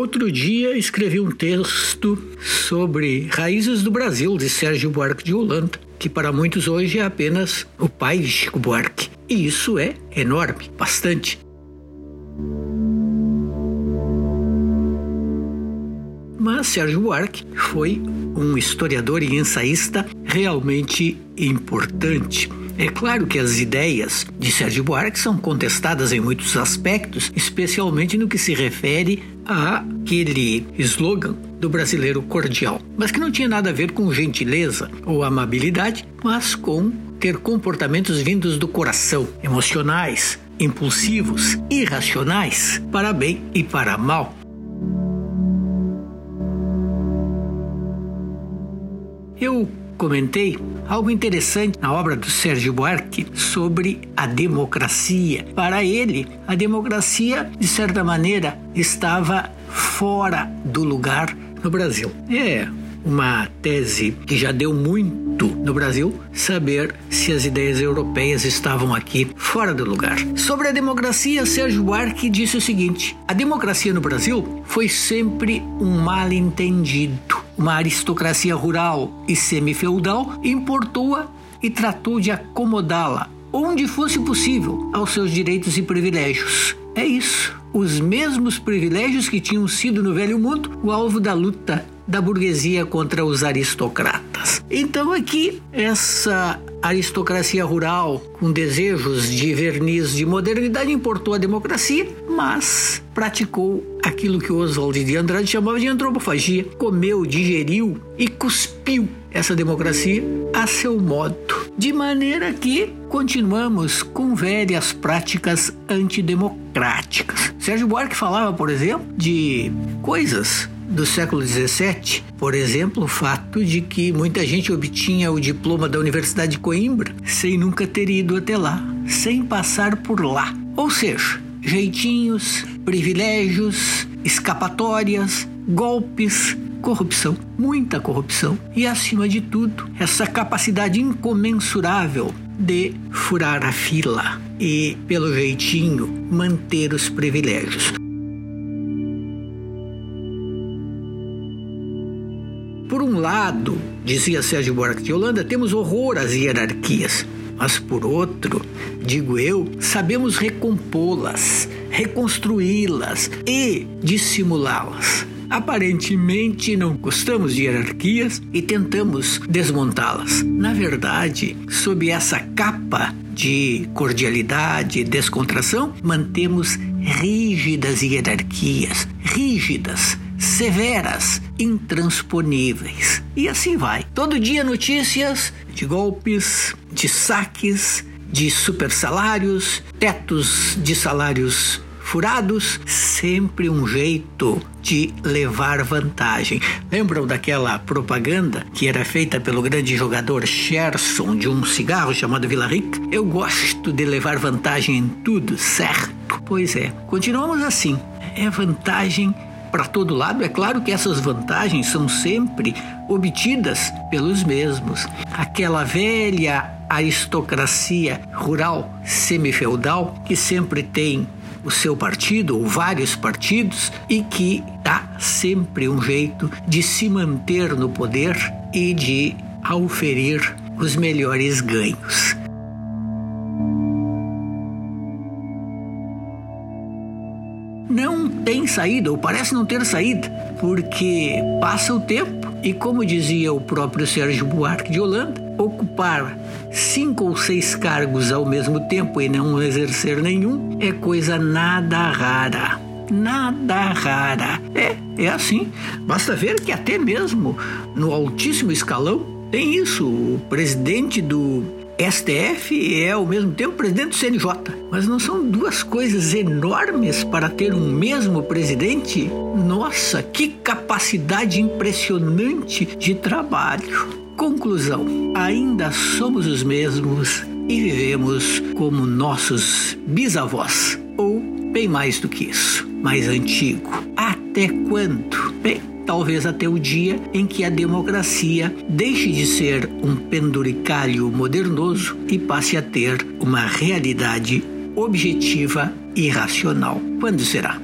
Outro dia escrevi um texto sobre Raízes do Brasil, de Sérgio Buarque de Holanda, que para muitos hoje é apenas o pai de Chico Buarque. E isso é enorme, bastante. Mas Sérgio Buarque foi um historiador e ensaísta realmente importante. É claro que as ideias de Sérgio Buarque são contestadas em muitos aspectos, especialmente no que se refere àquele slogan do brasileiro cordial, mas que não tinha nada a ver com gentileza ou amabilidade, mas com ter comportamentos vindos do coração, emocionais, impulsivos, irracionais, para bem e para mal. Eu comentei algo interessante na obra do Sérgio Buarque sobre a democracia. Para ele, a democracia, de certa maneira, estava fora do lugar no Brasil. É uma tese que já deu muito no Brasil saber se as ideias europeias estavam aqui fora do lugar. Sobre a democracia, Sérgio Buarque disse o seguinte: a democracia no Brasil foi sempre um mal entendido uma aristocracia rural e semi-feudal importou-a e tratou de acomodá-la, onde fosse possível, aos seus direitos e privilégios. É isso. Os mesmos privilégios que tinham sido no Velho Mundo o alvo da luta da burguesia contra os aristocratas. Então, aqui, essa aristocracia rural com desejos de verniz de modernidade importou a democracia, mas praticou aquilo que Oswald de Andrade chamava de antropofagia, comeu, digeriu e cuspiu essa democracia a seu modo, de maneira que continuamos com velhas práticas antidemocráticas. Sérgio Buarque falava, por exemplo, de coisas do século XVII, por exemplo, o fato de que muita gente obtinha o diploma da Universidade de Coimbra sem nunca ter ido até lá, sem passar por lá. Ou seja, jeitinhos, privilégios, escapatórias, golpes, corrupção, muita corrupção e, acima de tudo, essa capacidade incomensurável de furar a fila e, pelo jeitinho, manter os privilégios. Lado, dizia Sérgio Buarque de Holanda, temos horror às hierarquias, mas por outro, digo eu, sabemos recompô-las, reconstruí-las e dissimulá-las. Aparentemente não gostamos de hierarquias e tentamos desmontá-las. Na verdade, sob essa capa de cordialidade e descontração, mantemos rígidas hierarquias, rígidas, severas, intransponíveis. E assim vai. Todo dia notícias de golpes, de saques, de supersalários, tetos de salários furados, sempre um jeito de levar vantagem. Lembram daquela propaganda que era feita pelo grande jogador Sherson de um cigarro chamado Vila Rica? Eu gosto de levar vantagem em tudo, certo? Pois é, continuamos assim. É vantagem para todo lado. É claro que essas vantagens são sempre obtidas pelos mesmos. Aquela velha aristocracia rural semifeudal que sempre tem o seu partido ou vários partidos e que dá sempre um jeito de se manter no poder e de auferir os melhores ganhos. Não tem saída, ou parece não ter saída, porque passa o tempo e, como dizia o próprio Sérgio Buarque de Holanda, ocupar cinco ou seis cargos ao mesmo tempo e não exercer nenhum é coisa nada rara. Nada rara. É, é assim. Basta ver que até mesmo no altíssimo escalão tem isso. O presidente do STF é ao mesmo tempo presidente do CNJ. Mas não são duas coisas enormes para ter um mesmo presidente? Nossa, que capacidade impressionante de trabalho. Conclusão: ainda somos os mesmos e vivemos como nossos bisavós, ou bem mais do que isso, mais antigo. Até quando? Talvez até o dia em que a democracia deixe de ser um penduricalho modernoso e passe a ter uma realidade objetiva e racional. Quando será?